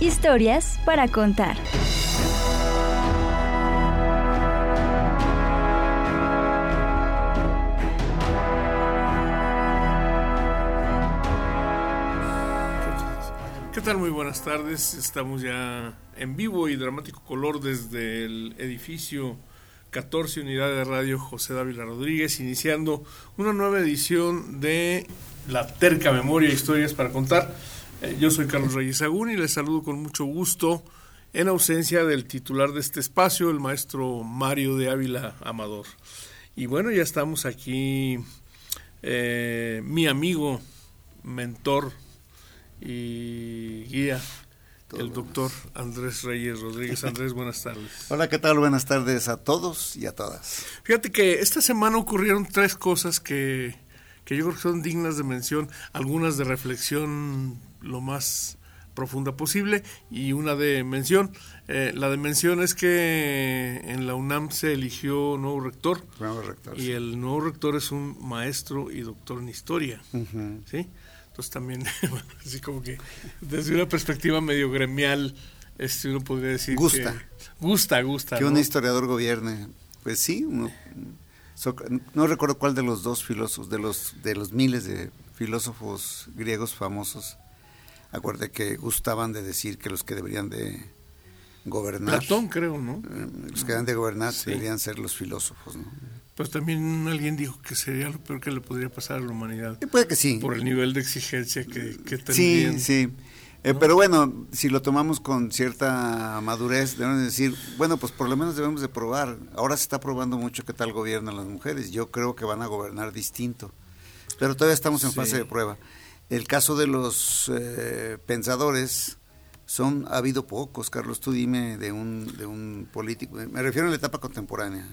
Historias para contar. ¿Qué tal? Muy buenas tardes. Estamos ya en vivo y dramático color desde el edificio 14 Unidad de Radio José Dávila Rodríguez, iniciando una nueva edición de La Terca Memoria Historias para Contar. Eh, yo soy Carlos Reyes Agún y les saludo con mucho gusto en ausencia del titular de este espacio, el maestro Mario de Ávila Amador. Y bueno, ya estamos aquí, eh, mi amigo, mentor y guía, el doctor Andrés Reyes Rodríguez. Andrés, buenas tardes. Hola, ¿qué tal? Buenas tardes a todos y a todas. Fíjate que esta semana ocurrieron tres cosas que, que yo creo que son dignas de mención, algunas de reflexión lo más profunda posible y una de mención. Eh, la de mención es que en la UNAM se eligió nuevo rector, Nuevo rector. y sí. el nuevo rector es un maestro y doctor en historia. ¿sí? Entonces también, así como que desde una perspectiva medio gremial, este uno podría decir Gusta. que gusta, gusta, Que ¿no? un historiador gobierne. Pues sí, uno- no recuerdo cuál de los dos filósofos, de los, de los miles de filósofos griegos famosos, acuerde que gustaban de decir que los que deberían de gobernar, Platón creo, ¿no? eh, los que deberían de gobernar Sí. deberían ser los filósofos. ¿no? Pues también alguien dijo que sería lo peor que le podría pasar a la humanidad. Y puede que sí. por el nivel de exigencia que, que Sí, sí. Eh, Pero bueno, si lo tomamos con cierta madurez, debemos decir, bueno, pues por lo menos debemos de probar. Ahora se está probando mucho qué tal gobiernan las mujeres. Yo creo que van a gobernar distinto. Pero todavía estamos en Sí. fase de prueba. El caso de los eh, pensadores, son ha habido pocos, Carlos. Tú dime de un, de un político. Me refiero a la etapa contemporánea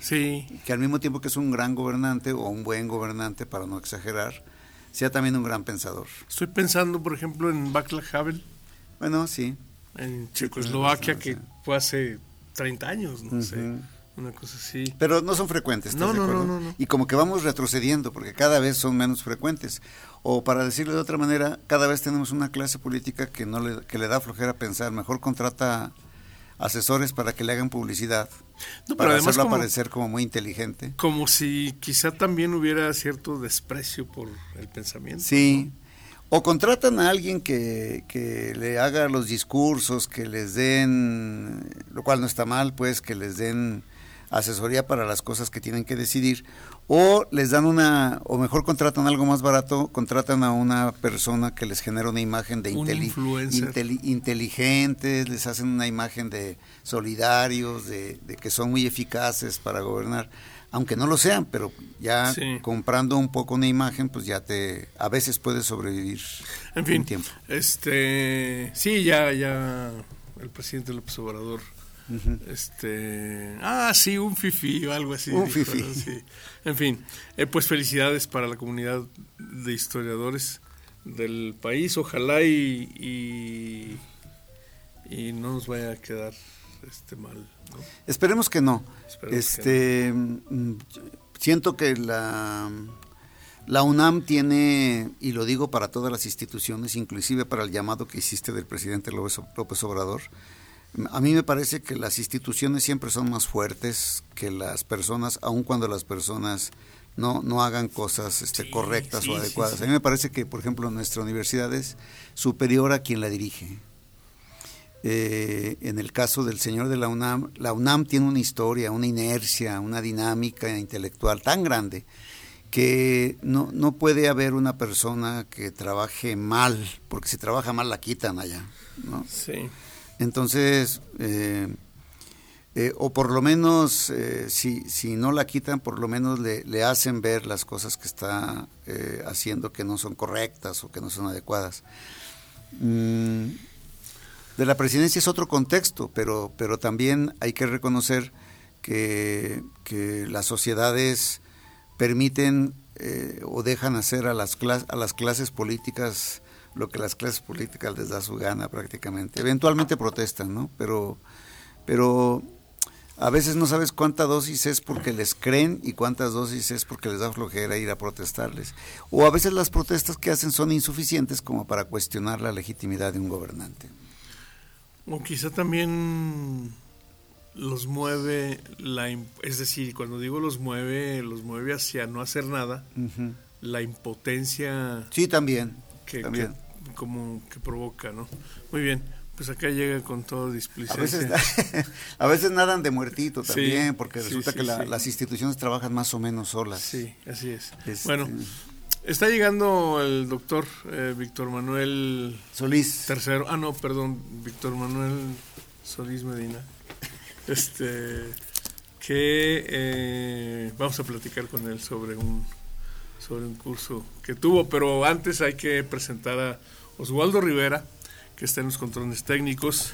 Sí, que al mismo tiempo que es un gran gobernante o un buen gobernante, para no exagerar, sea también un gran pensador. estoy pensando, por ejemplo, en Václav Havel, Bueno, sí. en Checoslovaquia, que fue hace 30 años, no sé, una cosa así. Pero no son frecuentes, ¿estás No, no, no, no. Y como que vamos retrocediendo, porque cada vez son menos frecuentes. O para decirlo de otra manera, cada vez tenemos una clase política que no le, que le da flojera pensar. Mejor contrata asesores para que le hagan publicidad, No, pero para además hacerlo como, aparecer como muy inteligente. como si quizá también hubiera cierto desprecio por el pensamiento. Sí. O contratan a alguien que, que le haga los discursos, que les den, lo cual no está mal, pues, que les den asesoría para las cosas que tienen que decidir. O les dan una, o mejor contratan algo más barato, contratan a una persona que les genera una imagen de Un inteli- inteligentes, les hacen una imagen de solidarios, de, de que son muy eficaces para gobernar aunque no lo sean, pero ya Sí. comprando un poco una imagen, pues ya te, a veces puedes sobrevivir En fin, un tiempo. este, sí, ya, ya, el presidente López Obrador, Este, ah, sí, un fifí o algo así. Un. Sí. En fin, eh, pues felicidades para la comunidad de historiadores del país, ojalá y, y, y no nos vaya a quedar este mal, ¿no? Esperemos que no. Esperemos este, mm, siento que la, la UNAM tiene, y lo digo para todas las instituciones, inclusive para el llamado que hiciste del presidente López, López Obrador, a mí me parece que las instituciones siempre son más fuertes que las personas, aun cuando las personas no, no hagan cosas este, Sí, correctas sí, o adecuadas. sí. A mí me parece que, por ejemplo, nuestra universidad es superior a quien la dirige. Eh, en el caso del señor de la UNAM, la UNAM tiene una historia, una inercia, una dinámica intelectual tan grande que no, no puede haber una persona que trabaje mal, porque si trabaja mal la quitan allá. ¿no? Sí, Entonces, eh, eh, o por lo menos, eh, si, si no la quitan, por lo menos le, le hacen ver las cosas que está eh, haciendo que no son correctas o que no son adecuadas. mm, de la presidencia es otro contexto, pero, pero también hay que reconocer que, que las sociedades permiten o dejan hacer a las, a las clases políticas lo que las clases políticas les da su gana prácticamente. Eventualmente protestan, ¿no? Pero, pero a veces no sabes cuánta dosis es porque les creen y cuántas dosis es porque les da flojera ir a protestarles. O a veces las protestas que hacen son insuficientes como para cuestionar la legitimidad de un gobernante. O quizá también los mueve la es decir cuando digo los mueve los mueve hacia no hacer nada la impotencia sí también que, también. Como que provoca no muy bien pues acá llega con todo displicencia. A veces, nadan de muertito también, porque resulta que las instituciones trabajan más o menos solas. Sí, así es. Este, bueno, está llegando el doctor eh, Víctor Manuel Solís. Tercero. Ah, no, perdón, Víctor Manuel Solís Medina este que eh, vamos a platicar con él sobre un sobre un curso que tuvo, pero antes hay que presentar a Oswaldo Rivera, que está en los controles técnicos,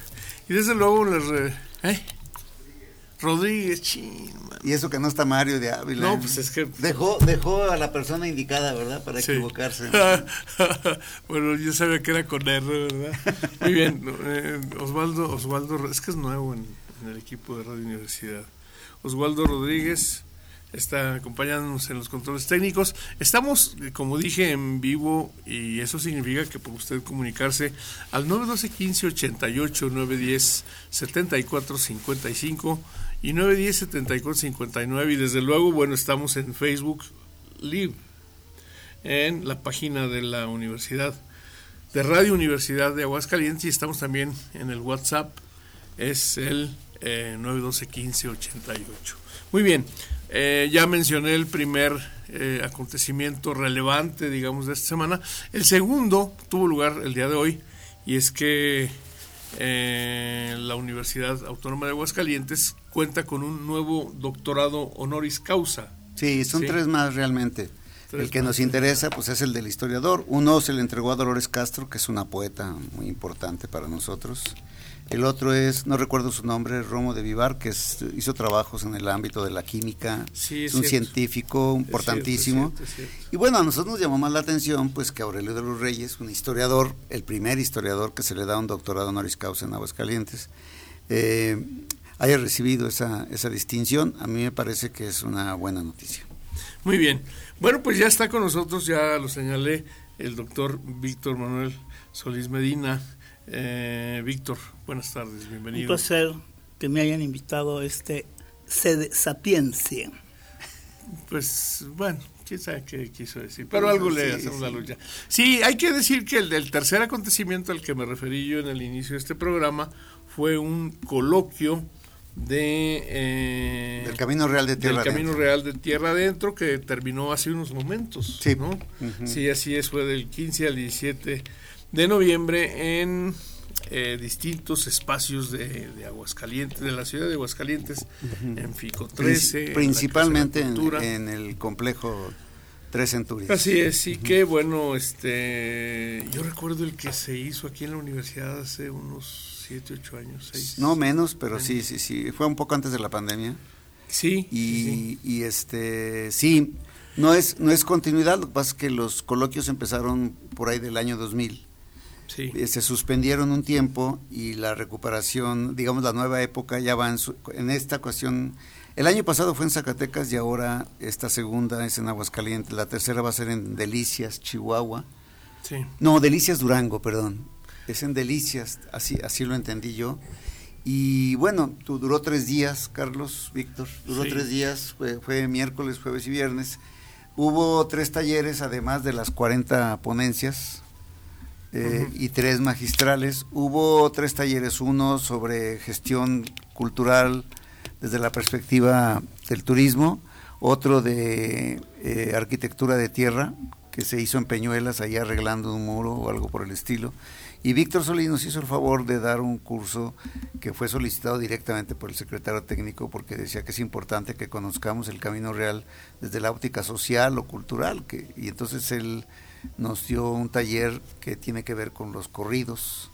y desde luego les... ¿eh? Rodríguez, chin, Y eso que no está Mario de Ávila. No, pues es que... Dejó, dejó a la persona indicada, ¿verdad? Para equivocarse. bueno, yo sabía que era con R, ¿verdad? Muy bien, eh, Osvaldo, Osvaldo, es que es nuevo en, en el equipo de Radio Universidad. Oswaldo Rodríguez está acompañándonos en los controles técnicos. Estamos, como dije, en vivo y eso significa que puede usted comunicarse al 912 15 88 910 74 55 y 910 74 59 y desde luego, bueno, estamos en Facebook Live en la página de la Universidad de Radio Universidad de Aguascalientes y estamos también en el WhatsApp es el eh, 912-1588. Muy bien, eh, ya mencioné el primer eh, acontecimiento relevante, digamos, de esta semana. El segundo tuvo lugar el día de hoy y es que eh, la Universidad Autónoma de Aguascalientes cuenta con un nuevo doctorado honoris causa. Sí, son tres más realmente. el que nos interesa pues es el del historiador. Uno se le entregó a Dolores Castro, que es una poeta muy importante para nosotros. El otro es, no recuerdo su nombre, Romo de Vivar, que hizo trabajos en el ámbito de la química, es, un científico importantísimo. y bueno, a nosotros nos llamó más la atención pues que Aurelio de los Reyes, un historiador, el primer historiador que se le da un doctorado honoris causa en Aguascalientes, eh, haya recibido esa, esa distinción. A mí me parece que es una buena noticia. Muy bien. Bueno, pues ya está con nosotros, ya lo señalé, el doctor Víctor Manuel Solís Medina eh, Víctor, buenas tardes, bienvenido. Un placer que me hayan invitado a este sede Sapiencia. Pues bueno, quién sabe qué quiso decir, pero algo le hacemos la lucha. Sí, hay que decir que el del tercer acontecimiento al que me referí yo en el inicio de este programa fue un coloquio de eh, del Camino Real de Tierra del Camino Real de Tierra Adentro que terminó hace unos momentos, sí. ¿no? Sí, así es, fue del 15 al 17 de noviembre en eh, distintos espacios de, Aguascalientes, de la ciudad de Aguascalientes, en Fico 13. Principalmente en, el complejo Tres Centurias. Así es, y qué bueno, este, yo recuerdo el que se hizo aquí en la universidad hace unos 7, 8 años, 6. No menos, pero sí, sí, sí, fue un poco antes de la pandemia. Sí. Y, y este, sí, no es, no es continuidad, lo que pasa es que los coloquios empezaron por ahí del año 2000 eh, se suspendieron un tiempo y la recuperación, digamos la nueva época ya va en, esta cuestión. El año pasado fue en Zacatecas y ahora esta segunda es en Aguascalientes. La tercera va a ser en Delicias, Chihuahua. No, Delicias Durango, perdón. Es en Delicias, así, así lo entendí yo. Y bueno, duró tres días, Carlos, Víctor. Duró tres días, fue, fue, miércoles, jueves y viernes. Hubo tres talleres, además de las 40 ponencias eh, y tres magistrales. Hubo tres talleres, uno sobre gestión cultural desde la perspectiva del turismo, otro de eh, arquitectura de tierra, que se hizo en Peñuelas, ahí arreglando un muro o algo por el estilo. Y Víctor Solís nos hizo el favor de dar un curso que fue solicitado directamente por el secretario técnico porque decía que es importante que conozcamos el camino real desde la óptica social o cultural. Que, y entonces él nos dio un taller que tiene que ver con los corridos,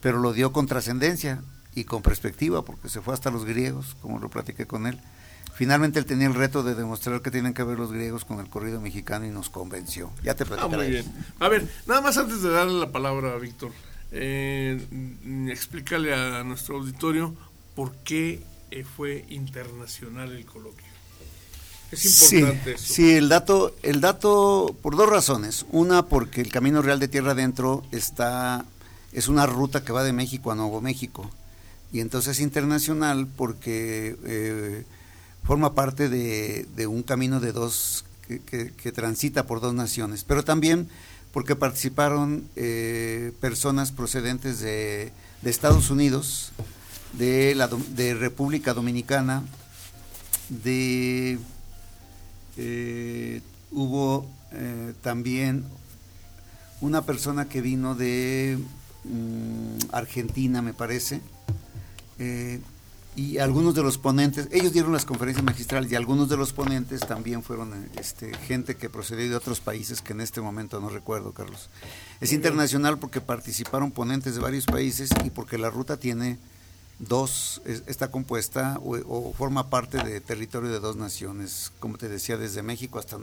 pero lo dio con trascendencia y con perspectiva, porque se fue hasta los griegos, como lo platiqué con él. Finalmente él tenía el reto de demostrar que tienen que ver los griegos con el corrido mexicano y nos convenció. Ya te ah, muy bien. A ver, nada más antes de darle la palabra a Víctor, eh, explícale a nuestro auditorio por qué fue internacional el coloquio. Es importante sí, Sí, el dato, el dato por dos razones. Una, porque el Camino Real de Tierra Adentro está, es una ruta que va de México a Nuevo México. Y entonces es internacional porque eh, forma parte de, un camino de dos que, transita por dos naciones. Pero también porque participaron eh, personas procedentes de, de, Estados Unidos, de la de República Dominicana, de eh, hubo eh, también una persona que vino de mm, Argentina, me parece, eh, y algunos de los ponentes, ellos dieron las conferencias magistrales y algunos de los ponentes también fueron este, gente que procedió de otros países que en este momento no recuerdo, Carlos. Es internacional porque participaron ponentes de varios países y porque la ruta tiene dos, está compuesta o, forma parte de territorio de dos naciones, como te decía, desde México hasta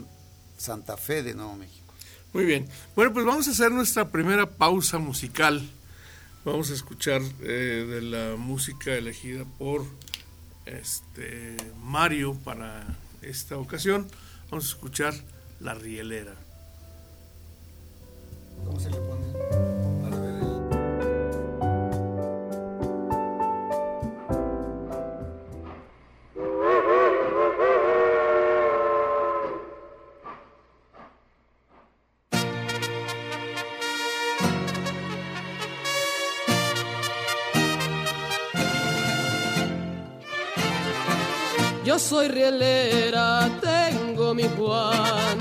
Santa Fe de Nuevo México. Muy bien. Bueno, pues vamos a hacer nuestra primera pausa musical. Vamos a escuchar eh, de la música elegida por este Mario para esta ocasión. Vamos a escuchar La Rielera. ¿Cómo se le pone? Soy rielera, tengo mi Juan.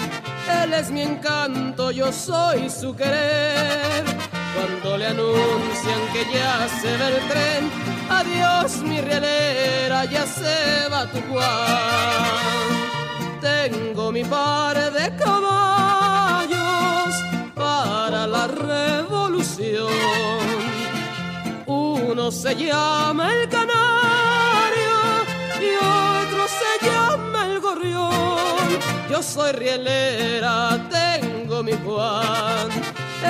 Él es mi encanto, yo soy su querer. Cuando le anuncian que ya se ve el tren, adiós mi rielera, ya se va tu Juan. Tengo mi par de caballos para la revolución. Uno se llama el canario yo soy rielera, tengo mi Juan.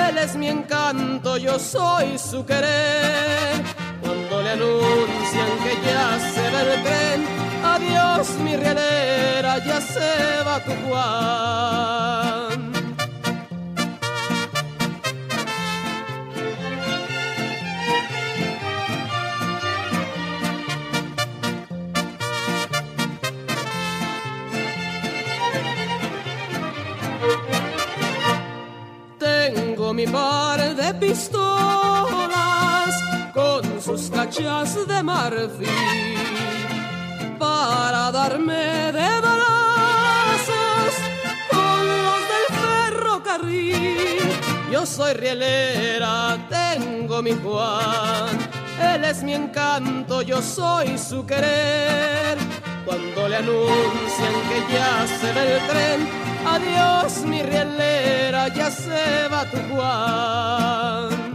Él es mi encanto, yo soy su querer. Cuando le anuncian que ya se ve el tren, adiós mi rielera, ya se va tu Juan. Mi par de pistolas con sus cachas de marfil para darme de balazos con los del ferrocarril. Yo soy rielera, tengo mi Juan, él es mi encanto, yo soy su querer. Cuando le anuncian que ya se ve el tren, Adiós mi rielera, ya se va tu Juan.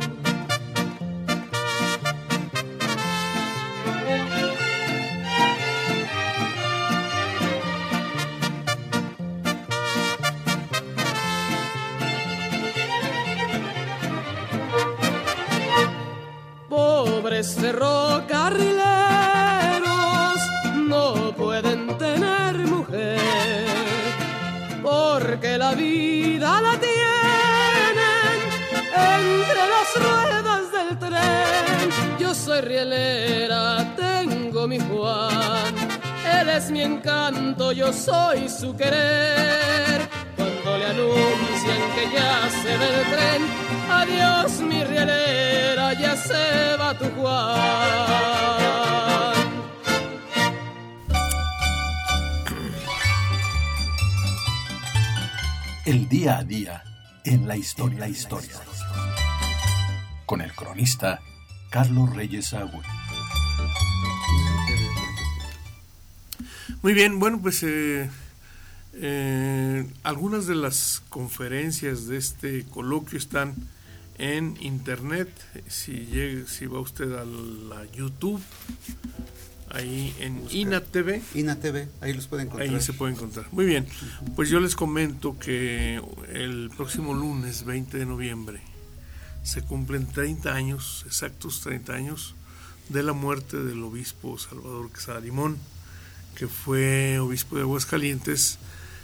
Pobres ferrocarrileros la vida la tienen entre las ruedas del tren. Yo soy rielera, tengo mi Juan, él es mi encanto, yo soy su querer. Cuando le anuncian que ya se ve el tren, adiós mi rielera, ya se va tu Juan. El día a día en la historia. la historia. Con el cronista Carlos Reyes Agüe. Muy bien, bueno, pues eh, Eh, algunas de las conferencias de este coloquio están en internet. Si, llega, si va usted a la YouTube, ahí en INA TV. INA TV, ahí los pueden encontrar. Ahí se puede encontrar. Muy bien, pues yo les comento que el próximo lunes 20 de noviembre se cumplen 30 años, exactos 30 años, de la muerte del obispo Salvador Quesada Limón, que fue obispo de Aguascalientes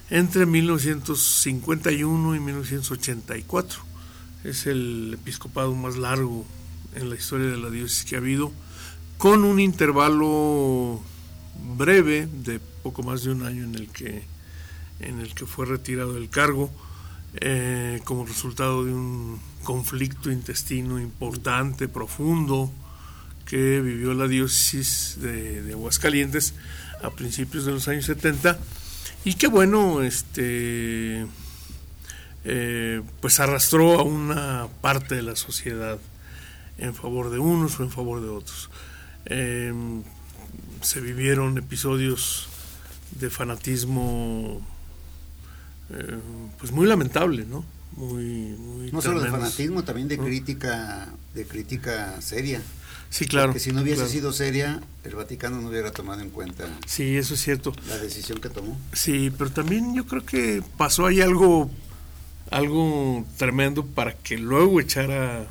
entre 1951 y 1984. Es el episcopado más largo en la historia de la diócesis que ha habido con un intervalo breve de poco más de un año en el que, en el que fue retirado del cargo eh, como resultado de un conflicto intestino importante, profundo, que vivió la diócesis de, Aguascalientes a principios de los años 70 y que bueno, este, eh, pues arrastró a una parte de la sociedad en favor de unos o en favor de otros. Eh, se vivieron episodios de fanatismo eh, pues muy lamentable, ¿no? Muy, no solo de fanatismo, también de crítica, de crítica seria. Sí, claro. Porque si no hubiese sido seria, el Vaticano no hubiera tomado en cuenta. Sí, eso es cierto. La decisión que tomó. Sí, pero también yo creo que pasó ahí algo, algo tremendo para que luego echara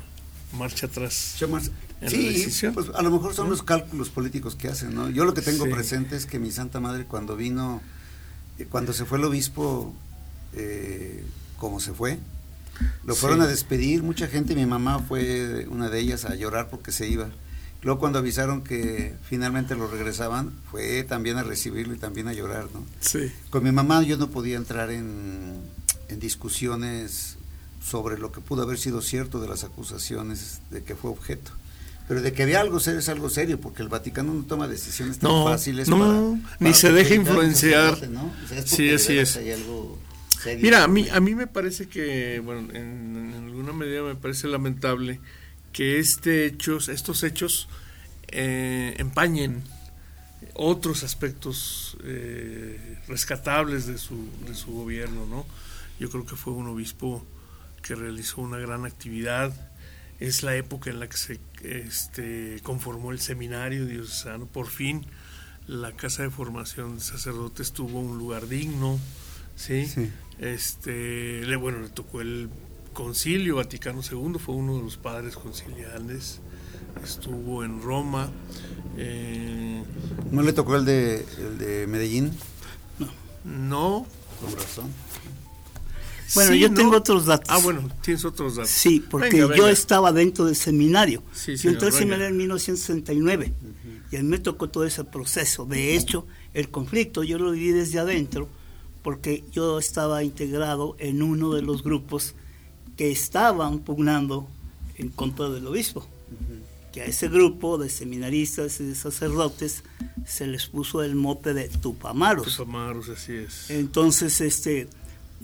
marcha atrás sí, pues a lo mejor son los cálculos políticos que hacen, ¿no? Yo lo que tengo presente es que mi Santa Madre cuando vino, eh, cuando se fue el obispo, eh, como se fue, lo fueron a despedir, mucha gente, mi mamá fue una de ellas a llorar porque se iba. Luego cuando avisaron que finalmente lo regresaban, fue también a recibirlo y también a llorar, ¿no? Sí. Con mi mamá yo no podía entrar en, en discusiones sobre lo que pudo haber sido cierto de las acusaciones de que fue objeto. Pero de que había algo serio es algo serio, porque el Vaticano no toma decisiones tan fáciles. No, ni se deja influenciar. sí, así es. Mira, a mí, a mí me parece que, bueno, en, alguna medida me parece lamentable que este hechos, estos hechos eh, empañen otros aspectos eh, rescatables de su, de su gobierno, ¿no? Yo creo que fue un obispo que realizó una gran actividad, es la época en la que se este, conformó el seminario diocesano. Por fin la casa de formación de sacerdotes tuvo un lugar digno, ¿sí? Este, le, bueno, le tocó el concilio Vaticano II, fue uno de los padres conciliales, estuvo en Roma. Eh, ¿No le tocó el de, el de Medellín? No. No. Con razón. Bueno, yo tengo otros datos. Ah, bueno, tienes otros datos. Sí, porque yo estaba dentro del seminario. yo entré al seminario en 1969 y a mí me tocó todo ese proceso. De hecho, el conflicto yo lo viví desde adentro porque yo estaba integrado en uno de los grupos que estaban pugnando en contra del obispo. Que a ese grupo de seminaristas y de sacerdotes se les puso el mote de tupamaros. Tupamaros, así es. Entonces, este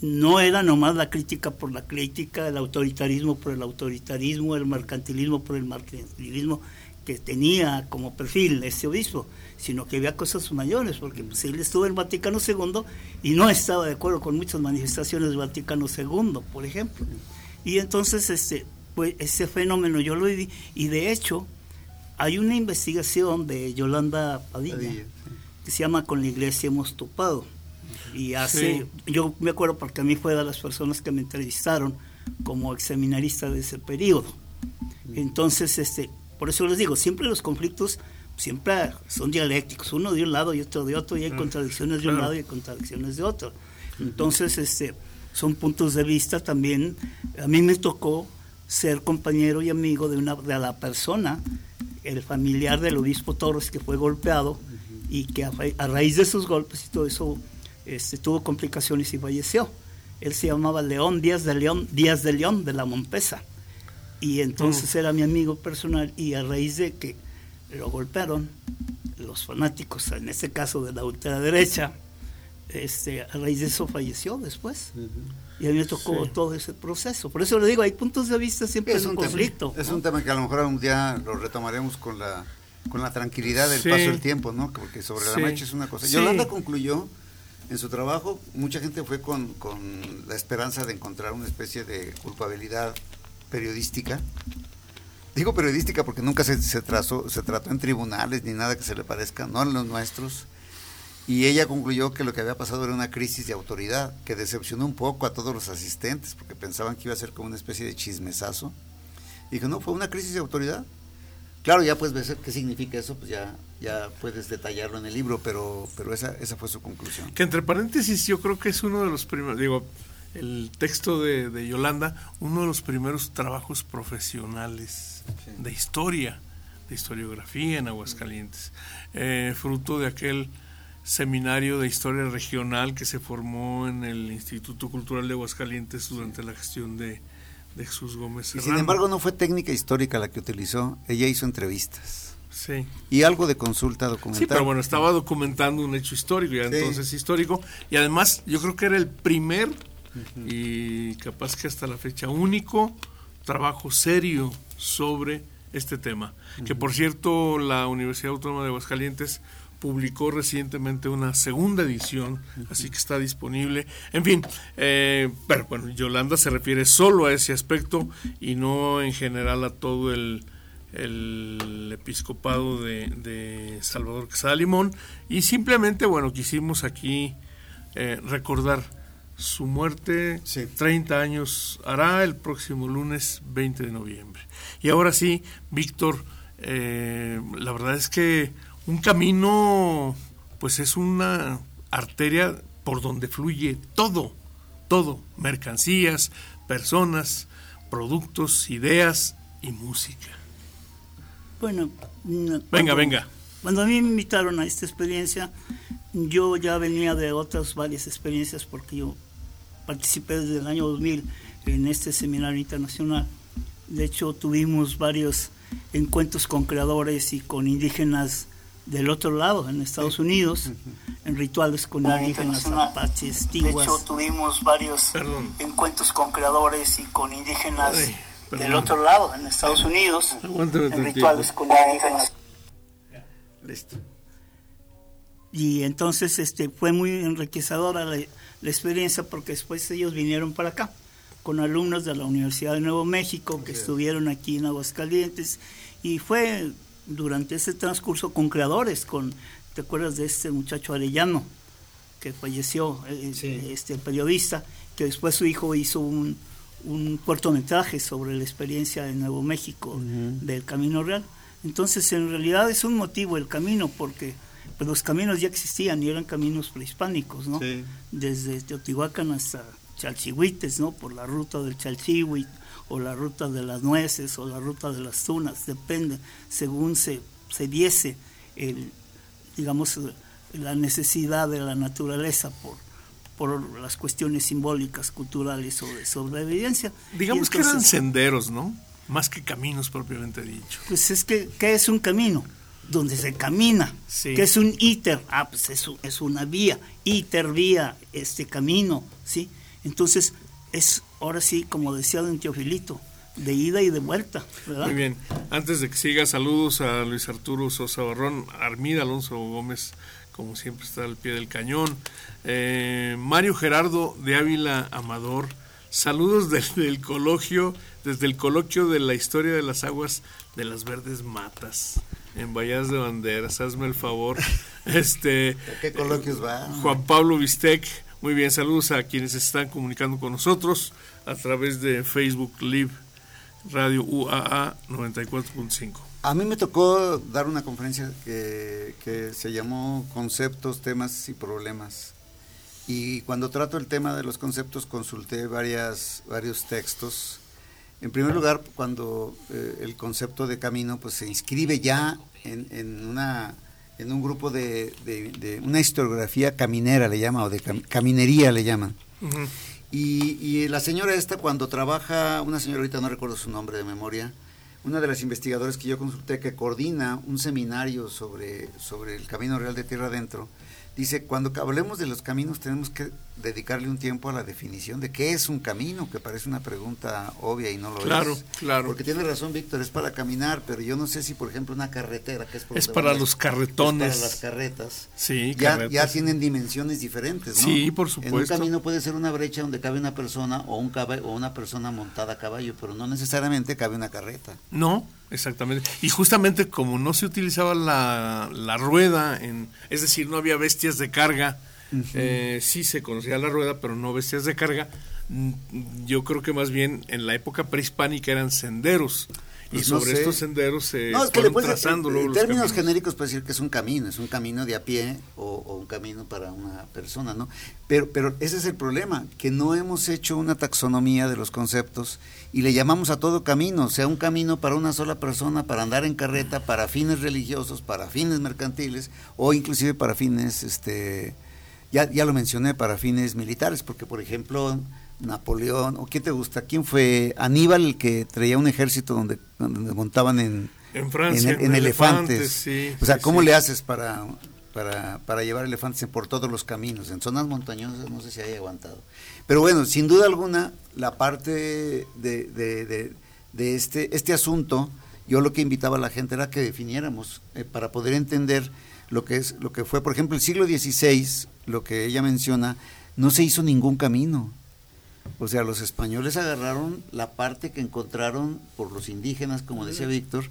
no era nomás la crítica por la crítica, el autoritarismo por el autoritarismo, el mercantilismo por el mercantilismo que tenía como perfil ese obispo, sino que había cosas mayores, porque pues, él estuvo en el Vaticano II y no estaba de acuerdo con muchas manifestaciones del Vaticano II, por ejemplo. Y entonces este, pues, ese fenómeno yo lo viví, y de hecho hay una investigación de Yolanda Padilla, que se llama Con la Iglesia hemos topado y hace, yo me acuerdo porque a mí fue de las personas que me entrevistaron como examinarista de ese periodo. Entonces, este, por eso les digo, siempre los conflictos siempre son dialécticos, uno de un lado y otro de otro, y hay contradicciones de un lado y hay contradicciones de otro. Entonces, este, son puntos de vista también. A mí me tocó ser compañero y amigo de una de la persona, el familiar del obispo Torres que fue golpeado y que a, a raíz de esos golpes y todo eso este, tuvo complicaciones y falleció. Él se llamaba León Díaz de León, Díaz de León de la Mompesa. Y entonces mm. era mi amigo personal y a raíz de que lo golpearon, los fanáticos, en este caso de la ultraderecha, este, a raíz de eso falleció después. Y a mí me tocó todo ese proceso. Por eso le digo, hay puntos de vista siempre es un conflicto. es un tema que a lo mejor un día lo retomaremos con la con la tranquilidad del paso del tiempo, ¿no? Porque sobre la marcha es una cosa. Yolanda concluyó En su trabajo, mucha gente fue con, con la esperanza de encontrar una especie de culpabilidad periodística. Digo periodística porque nunca se, se, trazó, se trató en tribunales ni nada que se le parezca, no en los nuestros. Y ella concluyó que lo que había pasado era una crisis de autoridad, que decepcionó un poco a todos los asistentes, porque pensaban que iba a ser como una especie de chismesazo. Que no, fue una crisis de autoridad. Claro, ya puedes ver qué significa eso, pues ya, ya puedes detallarlo en el libro, pero, pero esa, esa fue su conclusión. Que entre paréntesis yo creo que es uno de los primeros, digo, el texto de, de Yolanda, uno de los primeros trabajos profesionales sí. de historia, de historiografía en Aguascalientes, eh, fruto de aquel seminario de historia regional que se formó en el Instituto Cultural de Aguascalientes durante la gestión de, de Jesús Gómez Serrano. Y sin embargo no fue técnica histórica la que utilizó, ella hizo entrevistas. Sí. Y algo de consulta documental. Sí, pero bueno, estaba documentando un hecho histórico, ya sí. entonces histórico, y además yo creo que era el primer uh -huh. y capaz que hasta la fecha único trabajo serio sobre este tema. Uh -huh. Que por cierto, la Universidad Autónoma de Aguascalientes publicó recientemente una segunda edición, así que está disponible. En fin, eh, pero bueno, Yolanda se refiere solo a ese aspecto y no en general a todo el, el episcopado de, de, Salvador Quesada Limón. Y simplemente, bueno, quisimos aquí eh, recordar su muerte, sí. 30 años hará el próximo lunes 20 de noviembre. Y ahora sí, Víctor, eh, la verdad es que un camino, pues es una arteria por donde fluye todo, todo, mercancías, personas, productos, ideas y música. Bueno, venga, venga. Cuando a mí me invitaron a esta experiencia, yo ya venía de otras varias experiencias porque yo participé desde el año 2000 en este seminario internacional. De hecho, tuvimos varios encuentros con creadores y con indígenas del otro lado, en Estados Unidos, en rituales con indígenas, apaches, tiguas. De hecho, tuvimos varios Perdón. encuentros con creadores y con indígenas Ay, del otro lado, en Estados Unidos, Aguántame en rituales con indígenas. Listo. Y entonces este, fue muy enriquecedora la, la experiencia porque después ellos vinieron para acá con alumnos de la Universidad de Nuevo México que estuvieron aquí en Aguascalientes y fue durante ese transcurso con creadores, con, ¿te acuerdas de este muchacho Arellano que falleció, eh, sí. este periodista, que después su hijo hizo un, un cortometraje sobre la experiencia de Nuevo México uh -huh. del Camino Real? Entonces, en realidad es un motivo el camino, porque pues, los caminos ya existían y eran caminos prehispánicos, ¿no? Sí. Desde Teotihuacán hasta Chalchihuites, ¿no? Por la ruta del Chalchihuit, o la ruta de las nueces o la ruta de las tunas, depende, según se, se viese el, digamos, la necesidad de la naturaleza por, por las cuestiones simbólicas, culturales o de sobrevivencia. Digamos entonces, que eran senderos, ¿no? Más que caminos propiamente dicho. Pues es que, ¿qué es un camino? Donde se camina. Sí. ¿Qué es un íter? Ah, pues es, es una vía. Íter, vía, este camino, ¿sí? Entonces, es ahora sí, como decía don Teofilito, de ida y de vuelta. ¿verdad? Muy bien. Antes de que siga, saludos a Luis Arturo Sosa Barrón, Armida Alonso Gómez, como siempre está al pie del cañón. Eh, Mario Gerardo de Ávila Amador, saludos desde el coloquio, desde el coloquio de la historia de las aguas de las verdes matas. En Vallas de Banderas, hazme el favor. este, ¿A qué coloquios va? Juan Pablo Bistec, muy bien, saludos a quienes están comunicando con nosotros a través de Facebook Live Radio UAA 94.5. A mí me tocó dar una conferencia que, que, se llamó Conceptos, Temas y Problemas. Y cuando trato el tema de los conceptos consulté varias, varios textos. En primer lugar, cuando eh, el concepto de camino pues, se inscribe ya en, en una en un grupo de, de, de, una historiografía caminera le llama o de cam, caminería le llaman uh -huh. Y, y, la señora esta cuando trabaja una señora ahorita no recuerdo su nombre de memoria una de las investigadoras que yo consulté que coordina un seminario sobre, sobre el camino real de tierra adentro dice cuando hablemos de los caminos tenemos que dedicarle un tiempo a la definición de qué es un camino, que parece una pregunta obvia y no lo es. Claro, claro. Porque tiene razón Víctor, es para caminar, pero yo no sé si por ejemplo una carretera, que es, es para los carretones, para las carretas, sí, ya, ya tienen dimensiones diferentes, ¿no? Sí, por supuesto. En un camino puede ser una brecha donde cabe una persona o un caballo, o una persona montada a caballo, pero no necesariamente cabe una carreta. No, exactamente. Y justamente como no se utilizaba la, la rueda, en, es decir, no había bestias de carga, eh, sí se conocía la rueda, pero no bestias de carga. Mm, yo creo que más bien en la época prehispánica eran senderos. y pues sobre estos senderos se no, trazando en, términos genéricos puede decir que es un camino, es un camino de a pie o, un camino para una persona, ¿no? Pero, pero ese es el problema, que no hemos hecho una taxonomía de los conceptos y le llamamos a todo camino, sea un camino para una sola persona, para andar en carreta, para fines religiosos, para fines mercantiles o inclusive para fines este, ya, ya lo mencioné para fines militares, porque por ejemplo Napoleón, o qué te gusta, ¿quién fue Aníbal el que traía un ejército donde, donde montaban en, en Francia, en, elefantes? o sea, ¿cómo le haces para, para, para llevar elefantes por todos los caminos? En zonas montañosas no sé si haya aguantado. Pero bueno, sin duda alguna, la parte de, de, de, este, este asunto, yo lo que invitaba a la gente era que definiéramos eh, para poder entender lo que es lo que fue, por ejemplo, el siglo XVI, lo que ella menciona, no se hizo ningún camino. O sea, los españoles agarraron la parte que encontraron por los indígenas, como decía Víctor,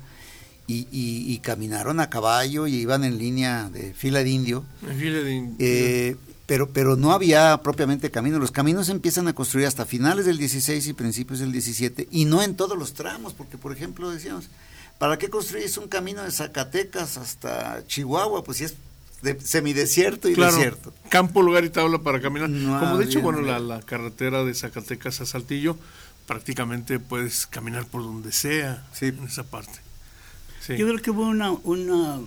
y, y, caminaron a caballo y iban en línea de fila de indio. fila de indio. Eh, pero, pero no había propiamente camino. Los caminos se empiezan a construir hasta finales del 16 y principios del 17, y no en todos los tramos, porque, por ejemplo, decíamos, ¿Para qué construís un camino de Zacatecas hasta Chihuahua? Pues si es de semidesierto y desierto. Campo, lugar y tabla para caminar. Como de hecho, bueno, la, carretera de Zacatecas a Saltillo, prácticamente puedes caminar por donde sea en esa parte. Yo creo que hubo una, una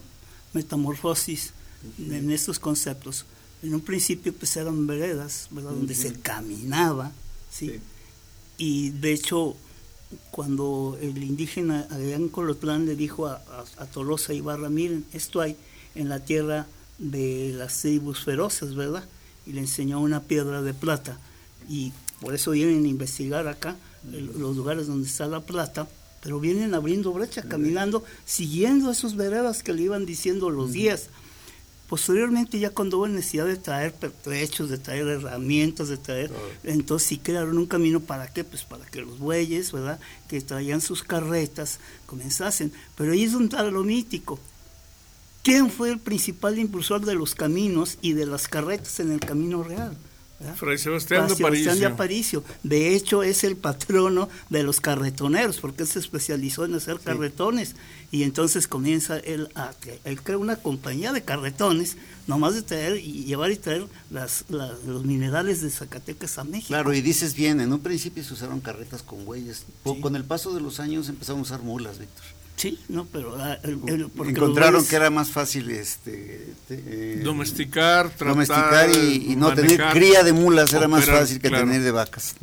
metamorfosis en estos conceptos. En un principio pues eran veredas, ¿verdad? Donde se caminaba, ¿sí? Y de hecho cuando el indígena Adrián Colotlán le dijo a, a, Tolosa Ibarra, miren, esto hay en la tierra de las tribus feroces, ¿verdad? Y le enseñó una piedra de plata. Y por eso vienen a investigar acá los lugares donde está la plata, pero vienen abriendo brecha, caminando, siguiendo esos veredas que le iban diciendo los días. Posteriormente, ya cuando hubo necesidad de traer pertrechos, de traer herramientas, de traer, entonces sí crearon un camino para qué, pues para que los bueyes, ¿verdad?, que traían sus carretas, comenzasen. Pero ahí es un tal lo mítico. ¿Quién fue el principal impulsor de los caminos y de las carretas en el camino real? Fray Sebastián, de Aparicio. de hecho, es el patrono de los carretoneros, porque él se especializó en hacer carretones. Y entonces comienza él a él crea una compañía de carretones, nomás de traer y llevar y traer las, los minerales de Zacatecas a México. Claro, y dices bien, en un principio se usaron carretas con güeyes. Con el paso de los años empezaron a usar mulas, Víctor. Sí, no, pero ah, encontraron que era más fácil este eh, domesticar, tratar, domesticar y, no tener cría de mulas era más fácil que tener de vacas,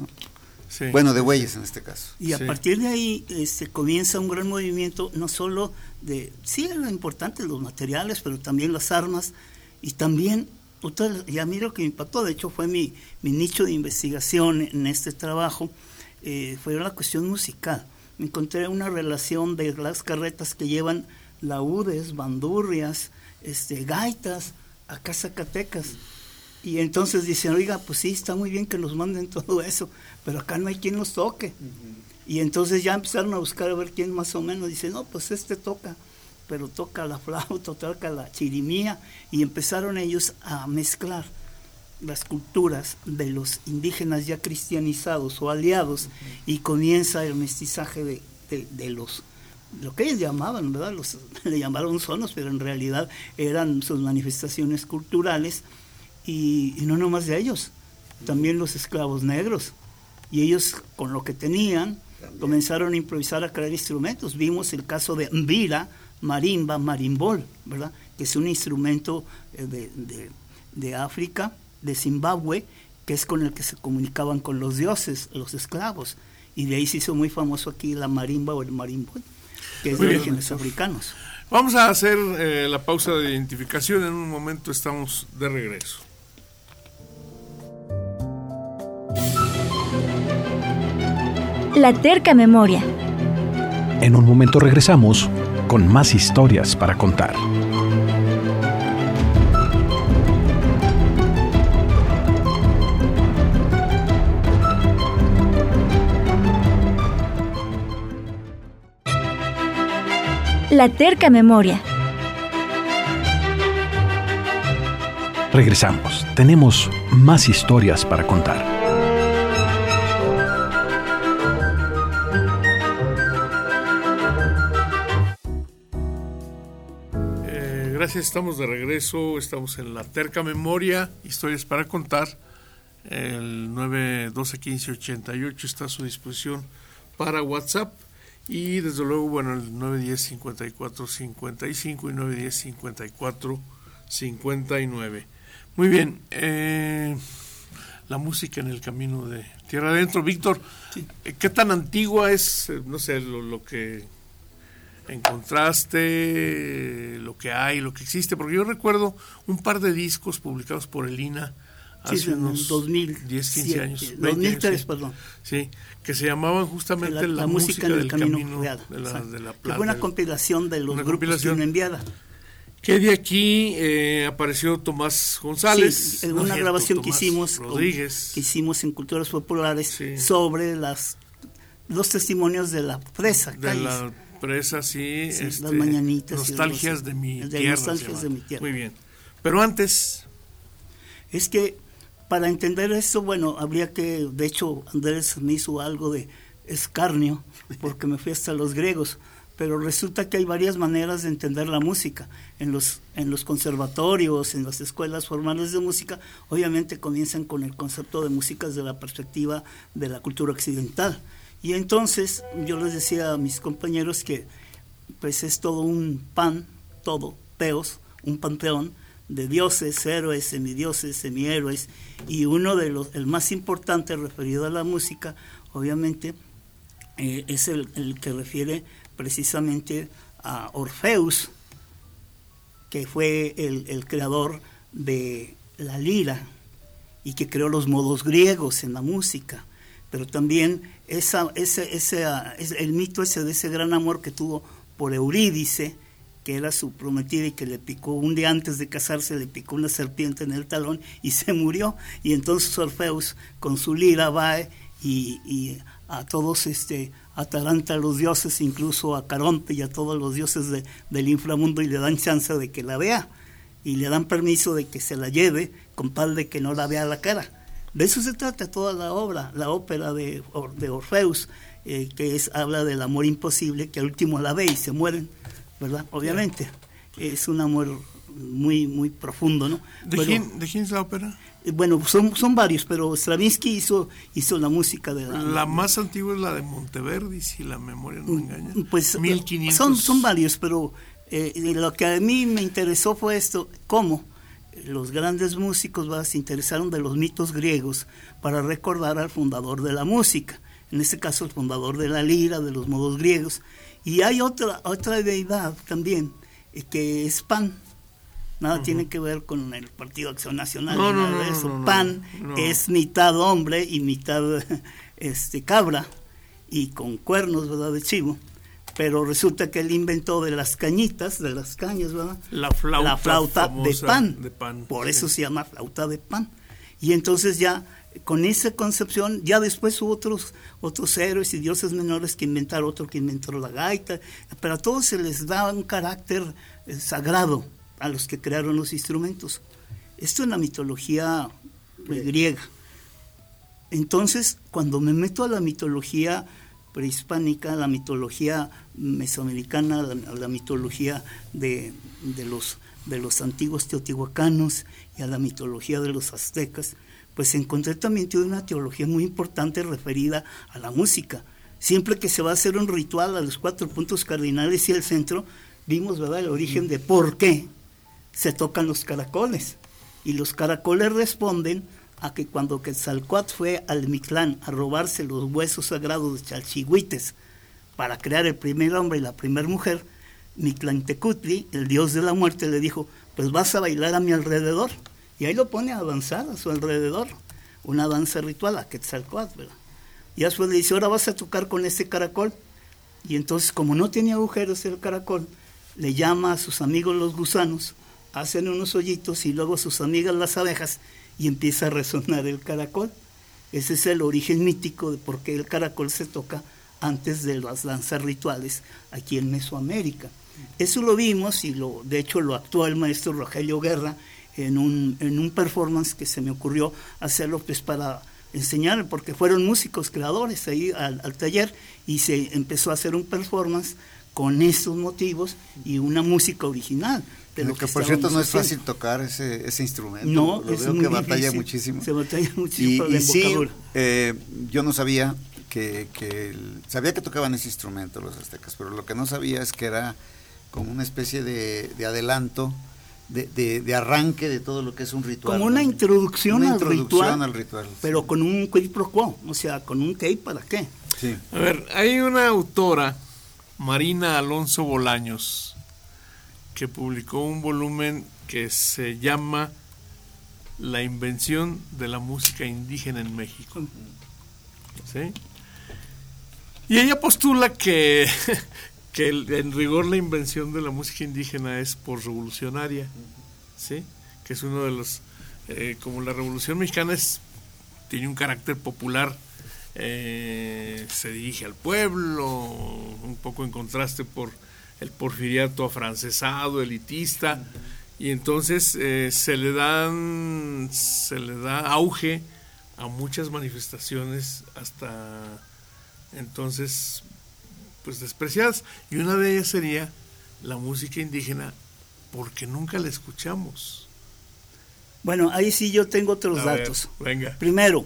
bueno, de bueyes en este caso. Y a partir de ahí este, comienza un gran movimiento, no solo de, sí era importante los materiales, pero también las armas y también, y a mí lo que me impactó, de hecho fue mi, mi nicho de investigación en este trabajo, eh, fue la cuestión musical encontré una relación de las carretas que llevan laúdes, bandurrias, este, gaitas, acá Zacatecas. Y entonces dicen, oiga, pues sí, está muy bien que nos manden todo eso, pero acá no hay quien los toque. Y entonces ya empezaron a buscar a ver quién más o menos. Dice, no, pues este toca, pero toca la flauta, toca la chirimía. Y empezaron ellos a mezclar las culturas de los indígenas ya cristianizados o aliados y comienza el mestizaje de, de, los lo que ellos llamaban, ¿verdad? Los, le llamaron sonos, pero en realidad eran sus manifestaciones culturales y, no nomás de ellos, también los esclavos negros. Y ellos con lo que tenían comenzaron a improvisar a crear instrumentos. Vimos el caso de Mbira, marimba, marimbol, ¿verdad? Que es un instrumento eh, de, de, de África de Zimbabue, que es con el que se comunicaban con los dioses, los esclavos. Y de ahí se hizo muy famoso aquí la marimba o el marimbo, que es de orígenes africanos. Vamos a hacer eh, la pausa de identificación. En un momento estamos de regreso. La terca memoria. En un momento regresamos con más historias para contar. La terca memoria. Regresamos. Tenemos más historias para contar. Eh, gracias, estamos de regreso. Estamos en la terca memoria. Historias para contar. El 912 15 88 está a su disposición para WhatsApp. Y desde luego, bueno, el 910 54 55 y 910 54 59. Muy bien. Eh, la música en el camino de Tierra Adentro. Víctor, eh, ¿qué tan antigua es, eh, no sé, lo, lo, que encontraste, lo que hay, lo que existe? Porque yo recuerdo un par de discos publicados por el INA hace sí, unos 2000, 10, 15 años. 2003, años, sí. perdón. Sí, que se llamaban justamente la, la, la música, música del camino, camino de, la, de la que fue una compilación de los grupos que enviada. Que de aquí eh, apareció Tomás González. Sí, en una ¿no grabación que hicimos, Rodríguez. que hicimos en Culturas Populares sobre las los testimonios de la presa. de calles. la presa, sí. Sí, este, las mañanitas y Nostalgias los- de mi de tierra. nostalgias de mi tierra. Muy bien. Pero antes, Es que para entender esto, bueno, habría que, de hecho, Andrés me hizo algo de escarnio, porque me fui hasta los griegos, pero resulta que hay varias maneras de entender la música. En los, en los conservatorios, en las escuelas formales de música, obviamente comienzan con el concepto de música desde la perspectiva de la cultura occidental. Y entonces yo les decía a mis compañeros que pues es todo un pan, todo, teos, un panteón de dioses, héroes, semidioses, semihéroes, y uno de los, el más importante referido a la música, obviamente, eh, es el, el que refiere precisamente a Orfeus, que fue el, el creador de la lira y que creó los modos griegos en la música, pero también esa, ese, ese, el mito ese de ese gran amor que tuvo por Eurídice, que era su prometida y que le picó un día antes de casarse, le picó una serpiente en el talón y se murió. Y entonces Orfeus con su lira va y, y a todos este ataranta los dioses, incluso a Caronte y a todos los dioses de- del inframundo y le dan chance de que la vea y le dan permiso de que se la lleve con tal de que no la vea la cara. De eso se trata toda la obra, la ópera de, de Orfeus, eh, que es, habla del amor imposible, que al último la ve y se mueren, ¿verdad? Obviamente. Es un amor muy, muy profundo, ¿no? ¿de, Bueno, quién, ¿de quién es la ópera? eh, bueno, son, son varios, pero Stravinsky hizo, hizo la música de la... La más antigua es la de Monteverdi, si la memoria no me engaña. Pues 1500. son, son varios, pero eh, lo que a mí me interesó fue esto, cómo los grandes músicos ¿verdad? se interesaron de los mitos griegos para recordar al fundador de la música, en este caso el fundador de la lira, de los modos griegos. Y hay otra, otra deidad también, que es Pan. Nada tiene que ver con el Partido Acción Nacional, No, nada de eso. no, Pan es mitad hombre y mitad este cabra y con cuernos, ¿verdad? De chivo. Pero resulta que él inventó de las cañitas, de las cañas, ¿verdad? La flauta, la flauta de pan. de pan, Por sí. eso se llama flauta de pan. Y entonces ya con esa concepción, ya después hubo otros, otros héroes y dioses menores que inventaron otro que inventó la gaita, pero a todos se les da un carácter eh, sagrado a los que crearon los instrumentos. Esto en la mitología eh, griega. Entonces, cuando me meto a la mitología prehispánica, a la mitología mesoamericana, a la, a la mitología de, de los, de los antiguos teotihuacanos y a la mitología de los aztecas, pues encontré también una teología muy importante referida a la música. Siempre que se va a hacer un ritual a los cuatro puntos cardinales y el centro, vimos ¿verdad? el origen de por qué se tocan los caracoles. Y los caracoles responden a que cuando Quetzalcoatl fue al Mictlán a robarse los huesos sagrados de Chalchihuites para crear el primer hombre y la primera mujer, Mictlantecutli, el dios de la muerte, le dijo, pues vas a bailar a mi alrededor. Y ahí lo pone a danzar a su alrededor, una danza ritual a Quetzalcoatl, ¿verdad? Y después le dice, ahora vas a tocar con este caracol. Y entonces, como no tenía agujeros el caracol, le llama a sus amigos los gusanos, hacen unos hoyitos y luego sus amigas las abejas y empieza a resonar el caracol. Ese es el origen mítico de por qué el caracol se toca antes de las danzas rituales aquí en Mesoamérica. Eso lo vimos y lo, de hecho lo actuó el maestro Rogelio Guerra en un, en un performance que se me ocurrió hacerlo pues para enseñar, porque fueron músicos creadores ahí al, al taller y se empezó a hacer un performance con esos motivos y una música original. De lo, que, por cierto no es fácil tocar ese, ese instrumento. No, lo es veo muy que batalla difícil. muchísimo. Se batalla muchísimo Y, y sí, eh, yo no sabía que, que el- sabía que tocaban ese instrumento los aztecas, pero lo que no sabía es que era como una especie de, de adelanto, de, de- de arranque de todo lo que es un ritual. Como una ¿no? introducción, Una al, introducción ritual, al ritual, pero sí. con un quid pro quo, o sea, con un qué y para qué. Sí. A ver, hay una autora, Marina Alonso Bolaños, que publicó un volumen que se llama La invención de la música indígena en México. ¿Sí? Y ella postula que, que el- en rigor la invención de la música indígena es por revolucionaria, ¿sí? que es uno de los, eh, como la revolución mexicana es, tiene un carácter popular, eh, se dirige al pueblo, un poco en contraste por el porfiriato afrancesado, elitista, y entonces eh, se le dan, se le da auge a muchas manifestaciones hasta entonces pues despreciadas y una de ellas sería la música indígena porque nunca la escuchamos. Bueno, ahí sí yo tengo otros A ver, datos. venga. Primero,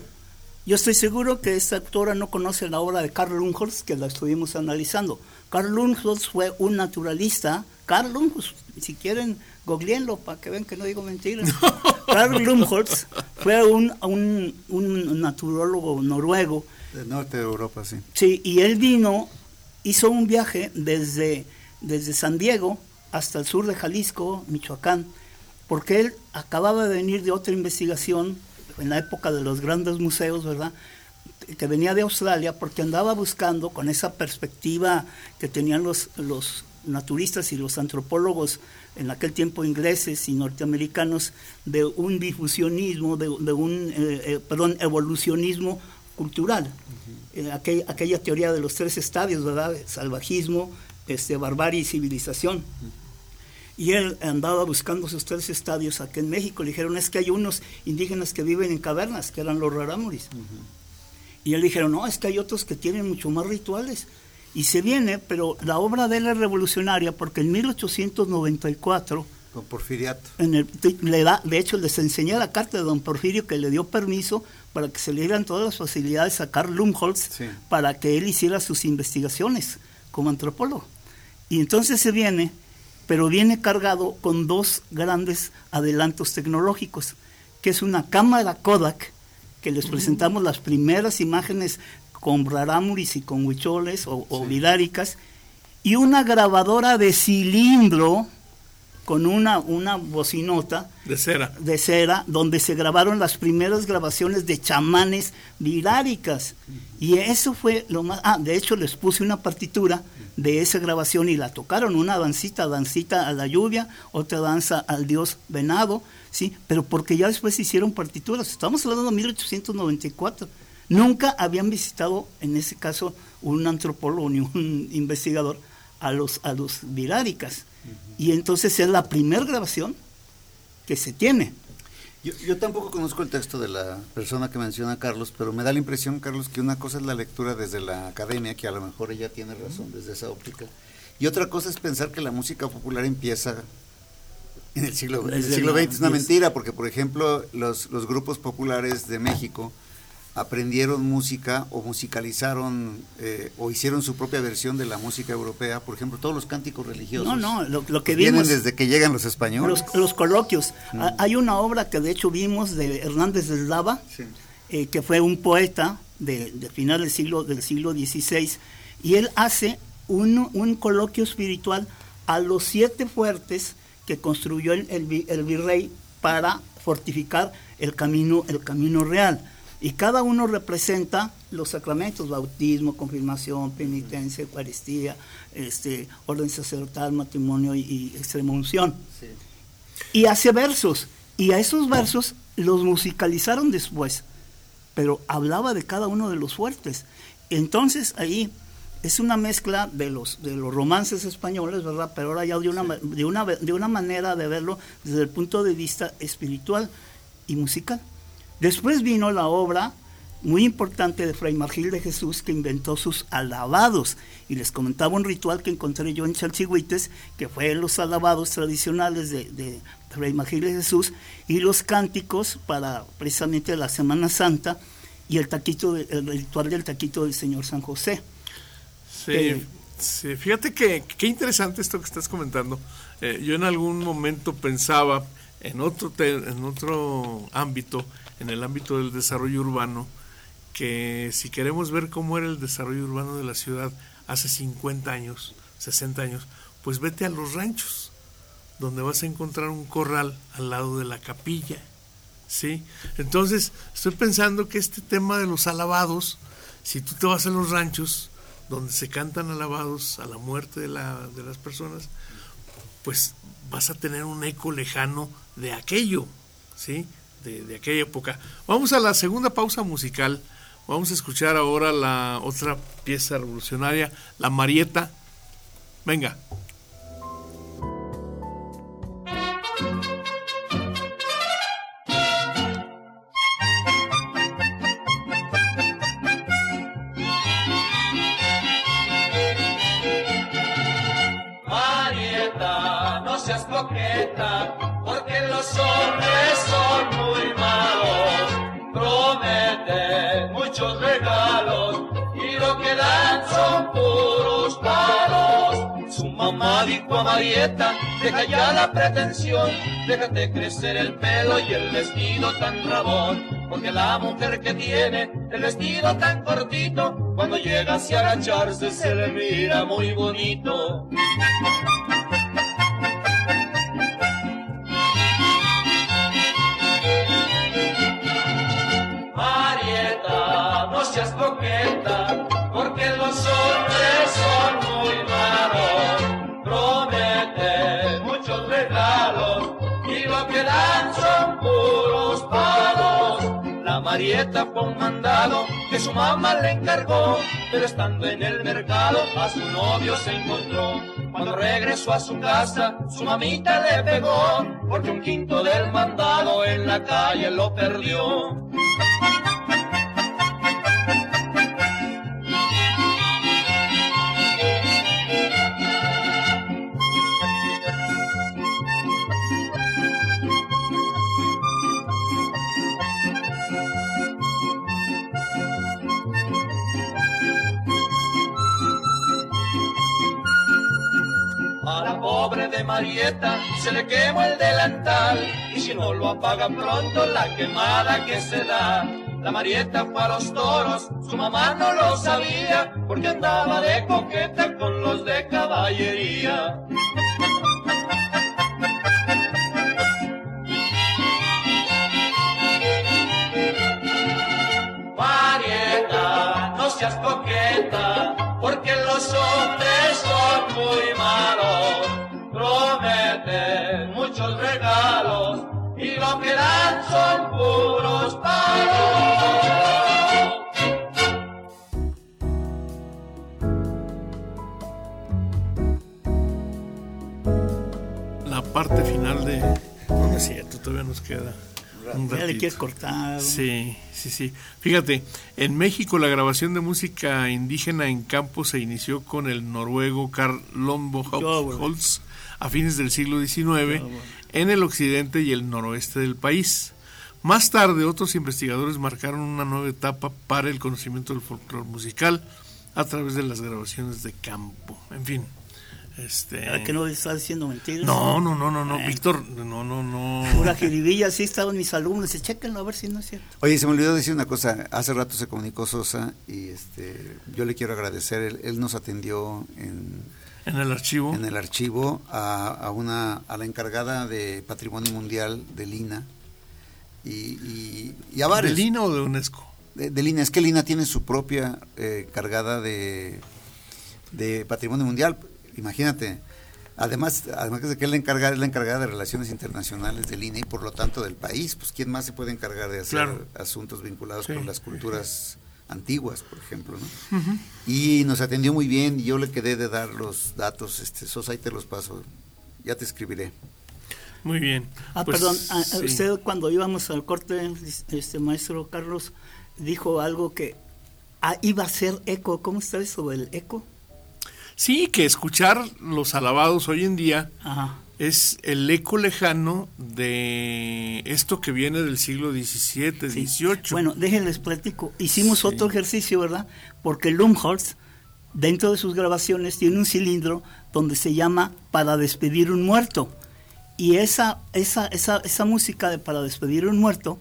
yo estoy seguro que esta autora no conoce la obra de Carl Lundholtz, que la estuvimos analizando. Carl Lundholtz fue un naturalista. Carl Lundholtz, si quieren, googleenlo para que vean que no digo mentiras. Carl Lundholtz fue un, un, un naturólogo noruego Del norte de Europa, sí. Sí, y él vino, hizo un viaje desde, desde San Diego hasta el sur de Jalisco, Michoacán, porque él acababa de venir de otra investigación en la época de los grandes museos, ¿verdad? Que venía de Australia porque andaba buscando con esa perspectiva que tenían los, los naturistas y los antropólogos en aquel tiempo ingleses y norteamericanos de un difusionismo, de, un, eh, eh, perdón, evolucionismo cultural. Eh, aquel- aquella teoría de los tres estadios, ¿verdad? Salvajismo, este, barbarie y civilización. Y él andaba buscando esos tres estadios aquí en México. Le dijeron, es que hay unos indígenas que viven en cavernas, que eran los rarámuris. Y él dijeron, no, es que hay otros que tienen mucho más rituales. Y se viene, pero la obra de él es revolucionaria porque en 1894 Con Porfiriato. en el- le da, de hecho, les enseñé la carta de don Porfirio que le dio permiso para que se le dieran todas las facilidades a Carl Lumholtz Sí. para que él hiciera sus investigaciones como antropólogo. Y entonces se viene, pero viene cargado con dos grandes adelantos tecnológicos, que es una cámara Kodak, que les presentamos las primeras imágenes con rarámuris y con huicholes o, o viráricas, y una grabadora de cilindro con una, una bocinota De cera. de cera donde se grabaron las primeras grabaciones de chamanes viráricas. Y eso fue lo más... Ah, de hecho les puse una partitura de esa grabación y la tocaron, una dancita, dancita a la lluvia, otra danza al dios venado, ¿sí? Pero porque ya después hicieron partituras, estamos hablando de 1894. Nunca habían visitado, en ese caso, un antropólogo ni un investigador a los, a los viráricas. Y entonces es la primera grabación que se tiene. Yo, yo tampoco conozco el texto de la persona que menciona Carlos, pero me da la impresión, Carlos, que una cosa es la lectura desde la academia, que a lo mejor ella tiene razón desde esa óptica, y otra cosa es pensar que la música popular empieza en el siglo, en el Desde siglo la- XX. Es una mentira, porque por ejemplo los, los grupos populares de México aprendieron música o musicalizaron eh, o hicieron su propia versión de la música europea, por ejemplo, todos los cánticos religiosos. No, no, lo, lo que vienen vimos, desde que llegan los españoles. los, los coloquios. Ah, Hay una obra que de hecho vimos de Hernández de Lava, Sí. eh, que fue un poeta de, de final del siglo, del siglo XVI, y él hace un, un coloquio espiritual a los siete fuertes que construyó el, el el virrey para fortificar el camino, el camino real. Y cada uno representa los sacramentos, bautismo, confirmación, penitencia, Eucaristía, este, orden sacerdotal, matrimonio y, y extrema unción. Y hace versos, y a esos versos los musicalizaron después, pero hablaba de cada uno de los fuertes. Entonces ahí es una mezcla de los, de los romances españoles, ¿verdad? Pero ahora ya de una, de, una, de una manera de verlo desde el punto de vista espiritual y musical. Después vino la obra muy importante de Fray Margil de Jesús que inventó sus alabados. Y les comentaba un ritual que encontré yo en Chalchihuites, que fue los alabados tradicionales de, de Fray Margil de Jesús y los cánticos para precisamente la Semana Santa y el, taquito de- el ritual del taquito del Señor San José. Sí, Eh, sí, fíjate que qué interesante esto que estás comentando. Eh, yo en algún momento pensaba en otro, en otro ámbito, en el ámbito del desarrollo urbano, que si queremos ver cómo era el desarrollo urbano de la ciudad hace 50 años, 60 años, pues vete a los ranchos, donde vas a encontrar un corral al lado de la capilla. ¿sí? Entonces, estoy pensando que este tema de los alabados, si tú te vas a los ranchos, donde se cantan alabados a la muerte de, la, de las personas, pues vas a tener un eco lejano de aquello, ¿sí? De, aquella época. Vamos a la segunda pausa musical. Vamos a escuchar ahora la otra pieza revolucionaria, La Marieta. Venga. Marieta, no seas coqueta, A Marieta, deja ya la pretensión, déjate crecer el pelo y el vestido tan rabón. Porque la mujer que tiene el vestido tan cortito, cuando llega hacia agacharse se le mira muy bonito. Marieta, no seas coqueta, Marieta fue un mandado que su mamá le encargó, pero estando en el mercado a su novio se encontró. Cuando regresó a su casa, su mamita le pegó, porque un quinto del mandado en la calle lo perdió. Marieta se le quemó el delantal y si no lo apaga pronto la quemada que se da. La Marieta fue a los toros, su mamá no lo sabía porque andaba de coqueta con los de caballería. Marieta, no seas coqueta, porque los hombres son muy malos. Lo que dan son puros palos. La parte final de... No, no es cierto, todavía nos queda un Ya le ratito. quieres cortar. Sí, sí, sí. Fíjate, en México la grabación de música indígena en campo se inició con el noruego Karl Lombo. Holtz a fines del siglo XIX en el occidente y el noroeste del país. Más tarde, otros investigadores marcaron una nueva etapa para el conocimiento del folclore musical a través de las grabaciones de campo. En fin, este... ¿A que no estás diciendo mentiras? No, no, no, no, no, Bueno. Víctor, no, no, no. Pura jiribilla, así estaban mis alumnos. Dice, chéquenlo a ver si no es cierto. Oye, se me olvidó decir una cosa. Hace rato se comunicó Sosa y este, yo le quiero agradecer. Él, él nos atendió en, En el archivo. en el archivo a, a una a la encargada de Patrimonio Mundial de Lina y, y, y a varios. ¿De Lina o de UNESCO? de, de Lina, es que Lina tiene su propia eh, cargada de, de patrimonio mundial. Imagínate, además, además de que es la encargada, es la encargada de relaciones internacionales de Lina y por lo tanto del país, pues quién más se puede encargar de hacer Claro. asuntos vinculados Sí, con las culturas antiguas, por ejemplo, ¿no? Y nos atendió muy bien y yo le quedé de dar los datos, este, Sosa, ahí te los paso, ya te escribiré. Muy bien. Ah, Pues, perdón, ah, sí. usted cuando íbamos al corte, este maestro Carlos, dijo algo que ah, iba a ser eco. ¿Cómo está eso del eco? Sí, que escuchar los alabados hoy en día Ajá. Es el eco lejano de esto que viene del siglo XVII, Sí. XVIII. Bueno, déjenles platico. Hicimos Sí. otro ejercicio, ¿verdad? Porque Lumholtz, dentro de sus grabaciones, tiene un cilindro donde se llama Para despedir un muerto. Y esa, esa, esa, esa música de Para despedir un muerto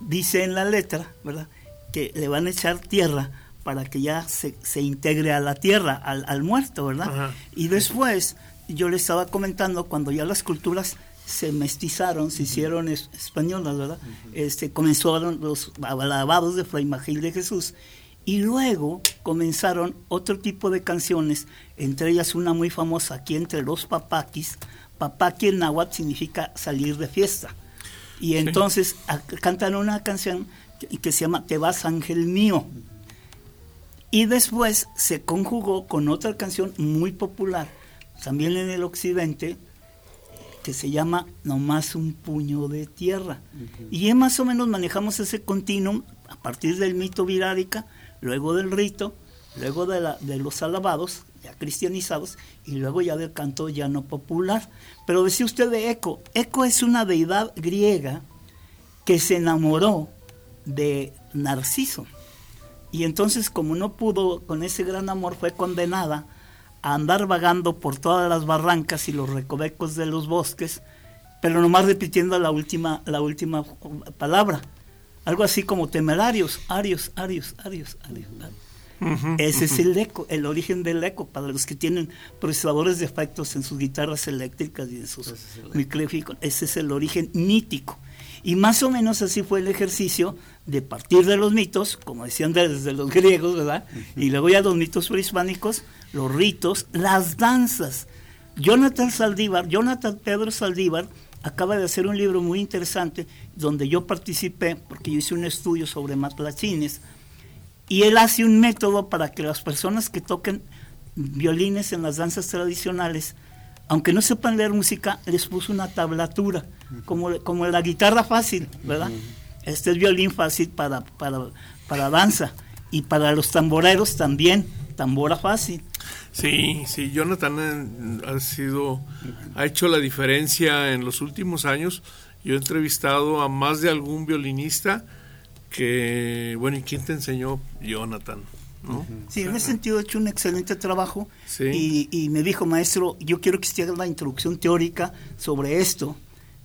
dice en la letra, ¿verdad? Que le van a echar tierra para que ya se, se integre a la tierra, al, al muerto, ¿verdad? Ajá. Y después, yo le estaba comentando, cuando ya las culturas se mestizaron, se hicieron es- españolas, ¿verdad? este, comenzaron los alabados de Fray Magil de Jesús. Y luego comenzaron otro tipo de canciones, entre ellas una muy famosa aquí entre los papaquis. Papaqui en náhuatl significa salir de fiesta. Y entonces a- cantan una canción que, que se llama Te vas ángel mío. Y después se conjugó con otra canción muy popular, también en el occidente, que se llama Nomás un puño de tierra. Y más o menos manejamos ese continuum a partir del mito virárica, luego del rito, luego de, la- de los alabados, ya cristianizados, y luego ya del canto ya no popular. Pero decía usted de Eco, Eco es una deidad griega que se enamoró de Narciso. Y entonces, como no pudo con ese gran amor, fue condenada a andar vagando por todas las barrancas y los recovecos de los bosques, pero nomás repitiendo la última, la última palabra. Algo así como temerarios, arios, arios, arios, arios. arios. Ese es el eco, el origen del eco, para los que tienen procesadores de efectos en sus guitarras eléctricas y en sus micrófonos. Ese es el origen mítico. Y más o menos así fue el ejercicio de partir de los mitos, como decían desde los griegos, ¿verdad? Y luego ya los mitos prehispánicos, los ritos, las danzas. Jonathan Saldívar, Jonathan Pedro Saldívar, acaba de hacer un libro muy interesante donde yo participé, porque yo hice un estudio sobre matlachines, y él hace un método para que las personas que toquen violines en las danzas tradicionales, aunque no sepan leer música, les puso una tablatura, como, como la guitarra fácil, ¿verdad? Este es violín fácil para, para, para danza, y para los tamboreros también, tambora fácil. Sí, sí, Jonathan eh, ha sido, ha hecho la diferencia en los últimos años. Yo he entrevistado a más de algún violinista que, bueno, ¿y quién te enseñó? Jonathan, ¿no? Sí, en ese sentido he hecho un excelente trabajo Sí. y, y me dijo, maestro, yo quiero que usted haga la introducción teórica sobre esto.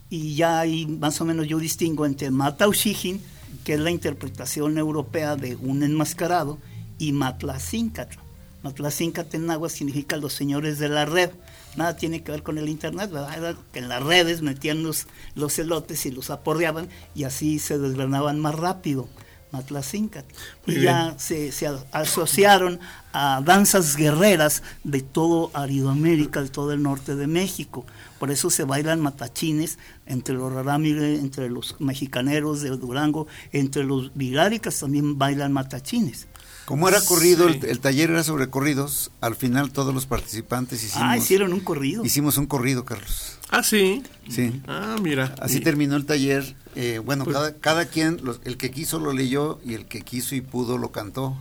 Y ya ahí más o menos yo distingo entre Mataushijin, que es la interpretación europea de un enmascarado, y Matlacíncatl. Matlacíncatl en agua significa los señores de la red. Nada tiene que ver con el internet, ¿verdad? Era que en las redes metían los, los elotes y los aporreaban y así se desgranaban más rápido. Matlacíncatl. Muy Y bien. ya se, se asociaron a danzas guerreras de todo Aridoamérica, de todo el norte de México. Por eso se bailan matachines entre los rarámide, entre los mexicaneros de Durango, entre los vigáricas también bailan matachines. Como era corrido, Sí. el, el taller era sobre corridos, al final todos los participantes hicimos, ah, hicieron un corrido. hicimos un corrido, Carlos. Ah, sí. Sí. Ah, mira. Así Y- terminó el taller. Eh, bueno, Pues- cada, cada quien, los- el que quiso lo leyó y el que quiso y pudo lo cantó.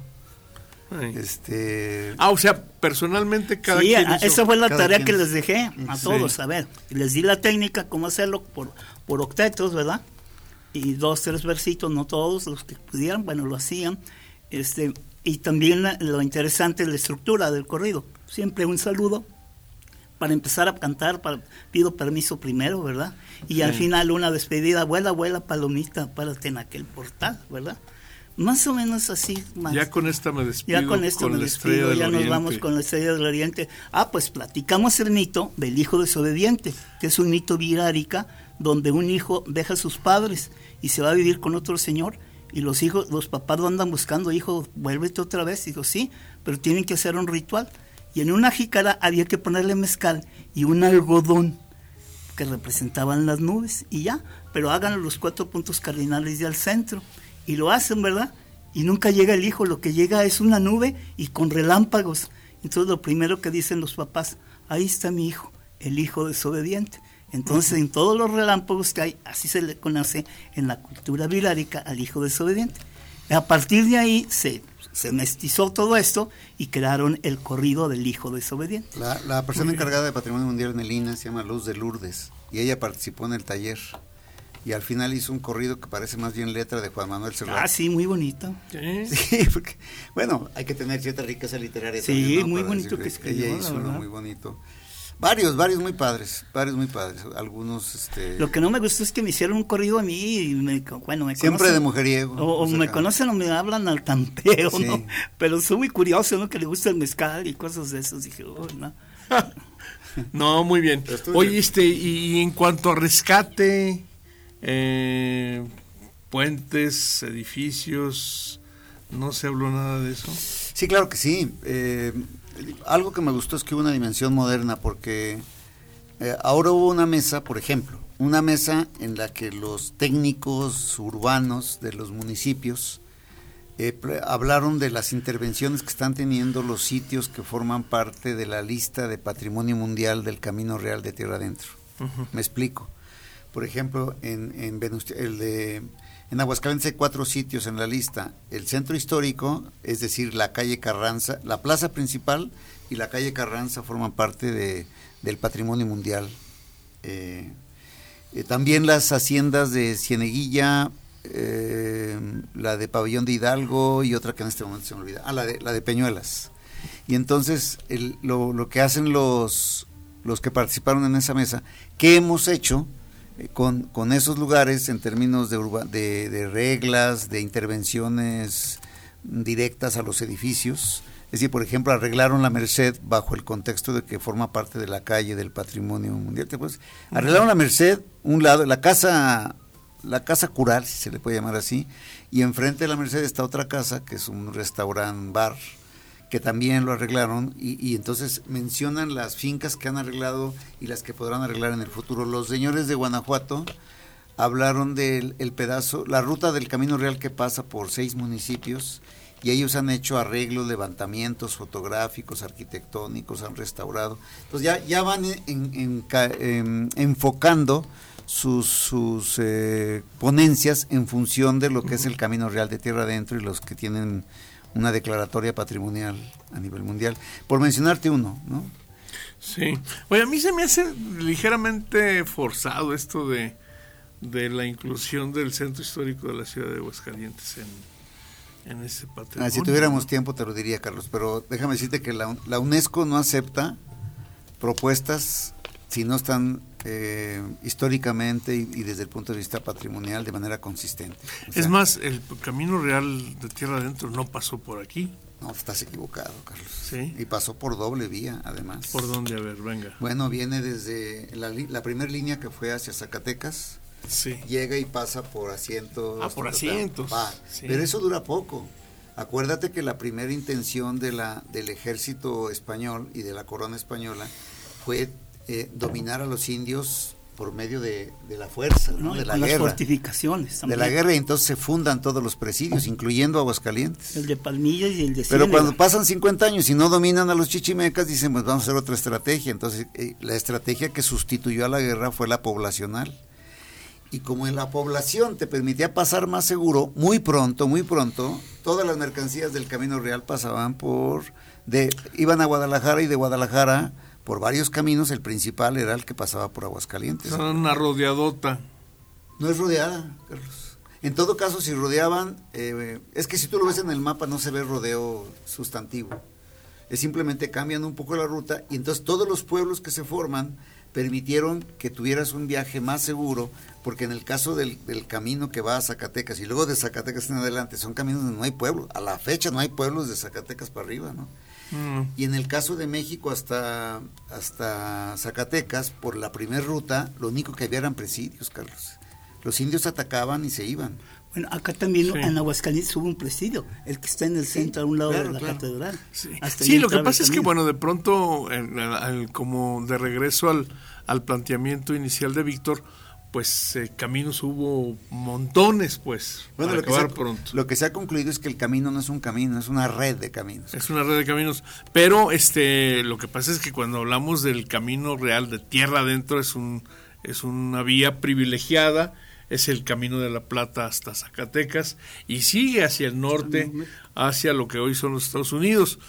Ay. Este, Ah, o sea, personalmente cada sí, quien hizo- esa fue la tarea quien- que les dejé a Sí. todos, a ver. Les di la técnica, cómo hacerlo por, por octetos, ¿verdad? Y dos, tres versitos, no todos los que pudieran, bueno, lo hacían. Este, y también la- lo interesante es la estructura del corrido. Siempre un saludo para empezar a cantar, para, pido permiso primero, ¿verdad? Y al final una despedida, abuela, abuela, palomita, párate en aquel portal, ¿verdad? Más o menos así. Más. Ya con esta me despido. Ya con esto me la estrella despido, del ya nos Oriente. vamos con la estrella del oriente. Ah, pues platicamos el mito del hijo desobediente, que es un mito virárica donde un hijo deja a sus padres y se va a vivir con otro señor, Y los hijos, los papás lo andan buscando, hijo, vuélvete otra vez. Digo, sí, pero tienen que hacer un ritual. Y en una jícara había que ponerle mezcal y un algodón que representaban las nubes y ya, pero hagan los cuatro puntos cardinales y al centro. Y lo hacen, ¿verdad? Y nunca llega el hijo, lo que llega es una nube y con relámpagos. Entonces lo primero que dicen los papás, ahí está mi hijo, el hijo desobediente. Entonces en todos los relámpagos que hay, así se le conoce en la cultura bilárica al hijo desobediente. A partir de ahí se, se mestizó todo esto y crearon el corrido del hijo desobediente. La, la persona encargada de Patrimonio Mundial en el INA se llama Luz de Lourdes y ella participó en el taller y al final hizo un corrido que parece más bien letra de Juan Manuel Serrat. Ah, sí, muy bonito. Sí, porque, bueno, hay que tener cierta riqueza literaria. Sí, también, ¿no? muy Para bonito que escribió, Ella la hizo uno muy bonito. Varios, varios muy padres, varios muy padres. Algunos, este... Lo que no me gustó es que me hicieron un corrido a mí y me, bueno, me Siempre conocen- de mujeriego. O, sea, me conocen o me hablan al tampeo, Sí. ¿no? Pero soy muy curioso, ¿no? Que le gusta el mezcal y cosas de esos. Dije, oh, no. No, muy bien. Oye, este, y, y en cuanto a rescate, eh, puentes, edificios, no se habló nada de eso. Sí, claro que sí. Eh, algo que me gustó es que hubo una dimensión moderna porque eh, ahora hubo una mesa, por ejemplo, una mesa en la que los técnicos urbanos de los municipios eh, hablaron de las intervenciones que están teniendo los sitios que forman parte de la lista de Patrimonio Mundial del Camino Real de Tierra Adentro. Me explico. Por ejemplo, en, en, Venusti- el de, en Aguascalientes hay cuatro sitios en la lista. El centro histórico, es decir, la calle Carranza, la plaza principal y la calle Carranza forman parte de, del patrimonio mundial. Eh, eh, también las haciendas de Cieneguilla, eh, la de Pabellón de Hidalgo y otra que en este momento se me olvida. Ah, la de, la de Peñuelas. Y entonces el- lo, lo que hacen los, los que participaron en esa mesa, ¿qué hemos hecho con, con esos lugares en términos de, urba- de, de reglas, de intervenciones directas a los edificios? Es decir, por ejemplo, arreglaron la Merced bajo el contexto de que forma parte de la calle del patrimonio mundial. ¿Te acuerdas? Arreglaron la Merced, un lado, la casa, la casa cural, si se le puede llamar así, y enfrente de la Merced está otra casa, que es un restaurant bar, que también lo arreglaron, y, y entonces mencionan las fincas que han arreglado y las que podrán arreglar en el futuro. Los señores de Guanajuato hablaron del el pedazo, la ruta del Camino Real que pasa por seis municipios, y ellos han hecho arreglos, levantamientos fotográficos, arquitectónicos, han restaurado. Entonces ya, ya van en- en- en ca- em, enfocando sus, sus eh, ponencias en función de lo que es el Camino Real de Tierra Adentro y los que tienen una declaratoria patrimonial a nivel mundial. Por mencionarte uno, ¿no? Sí. Oye, a mí se me hace ligeramente forzado esto de, de la inclusión del centro histórico de la ciudad de Aguascalientes en, en ese patrimonio. Ah, si tuviéramos tiempo te lo diría, Carlos, pero déjame decirte que la, la UNESCO no acepta propuestas si no están eh, históricamente y, y desde el punto de vista patrimonial de manera consistente. O sea, Es más, el camino real de tierra adentro no pasó por aquí. No, estás equivocado, Carlos. Sí. Y pasó por doble vía, además. ¿Por dónde? A ver, venga. Bueno, viene desde la, la primera línea que fue hacia Zacatecas, Sí. llega y pasa por asientos. Ah, por asientos. Sí. Pero eso dura poco. Acuérdate que la primera intención de la, del ejército español y de la corona española fue eh, dominar a los indios por medio de, de la fuerza, ¿no? de la con las guerra. fortificaciones De la guerra y entonces se fundan todos los presidios, incluyendo Aguascalientes. El de Palmillas y el de Pero cuando pasan 50 años y no dominan a los chichimecas, dicen, pues vamos a hacer otra estrategia. Entonces, eh, la estrategia que sustituyó a la guerra fue la poblacional. Y como en la población te permitía pasar más seguro, muy pronto, muy pronto, todas las mercancías del Camino Real pasaban por, de, iban a Guadalajara y de Guadalajara por varios caminos, el principal era el que pasaba por Aguascalientes. Son una rodeadota. No es rodeada, Carlos. En todo caso, si rodeaban, eh, es que si tú lo ves en el mapa no se ve rodeo sustantivo. Es simplemente cambian un poco la ruta y entonces todos los pueblos que se forman permitieron que tuvieras un viaje más seguro, porque en el caso del, del camino que va a Zacatecas y luego de Zacatecas en adelante, son caminos donde no hay pueblos. A la fecha no hay pueblos de Zacatecas para arriba, ¿no? Mm. Y en el caso de México hasta, hasta Zacatecas, por la primera ruta, lo único que había eran presidios, Carlos. Los indios atacaban y se iban. Bueno, acá también Sí. en Aguascalientes hubo un presidio, el que está en el centro, a un lado claro, de la claro. catedral. Sí, Hasta Sí, lo que pasa el es que, bueno, de pronto, en- al- como de regreso al, al planteamiento inicial de Víctor, pues eh, caminos hubo montones, pues, Bueno, para lo que, se acabar ha, pronto. lo que se ha concluido es que el camino no es un camino, es una red de caminos. Es una red de caminos, pero este, lo que pasa es que cuando hablamos del camino real de tierra adentro es un, es una vía privilegiada, es el camino de la Plata hasta Zacatecas y sigue hacia el norte, hacia lo que hoy son los Estados Unidos,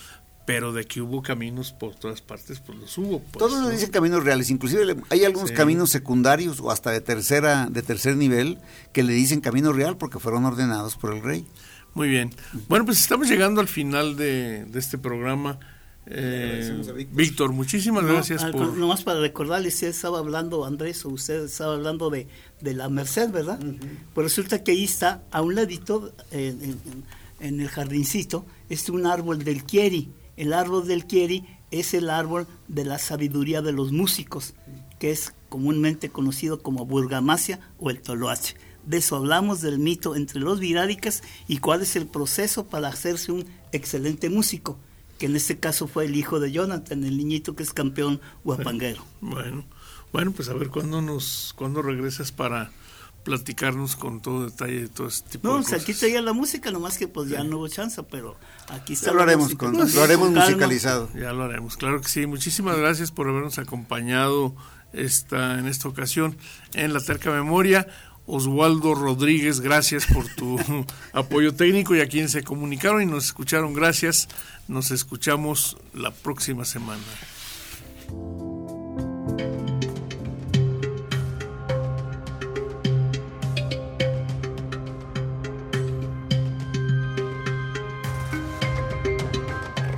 pero de que hubo caminos por todas partes, pues los hubo. pues, Todos nos ¿no? dicen caminos reales, inclusive le- hay algunos Sí. caminos secundarios o hasta de tercera, de tercer nivel que le dicen camino real porque fueron ordenados por el rey. Muy bien. Bueno, pues estamos llegando al final de, de este programa. Eh, agradecemos a Víctor. Víctor, muchísimas No, gracias al- por... Nomás para recordarles, usted estaba hablando, Andrés, o usted estaba hablando de, de la Merced, ¿verdad? Pues resulta que ahí está, a un ladito, en, en- en el jardincito, es un árbol del Kieri. El árbol del Kieri es el árbol de la sabiduría de los músicos, que es comúnmente conocido como Burgamasia o el Toloache. De eso hablamos del mito entre los viráricas y cuál es el proceso para hacerse un excelente músico, que en este caso fue el hijo de Jonathan, el niñito que es campeón guapanguero. Bueno, bueno, pues a ver cuándo nos, cuándo regresas para platicarnos con todo detalle de todo este tipo No, de sea, cosas. aquí traía la música, nomás que pues ya no hubo chance, pero aquí está Ya lo haremos, con- lo haremos musicalizado. Ya lo haremos, claro que sí. Muchísimas gracias por habernos acompañado esta, en esta ocasión en la Terca Memoria. Oswaldo Rodríguez, gracias por tu apoyo técnico y a quienes se comunicaron y nos escucharon, gracias. Nos escuchamos la próxima semana.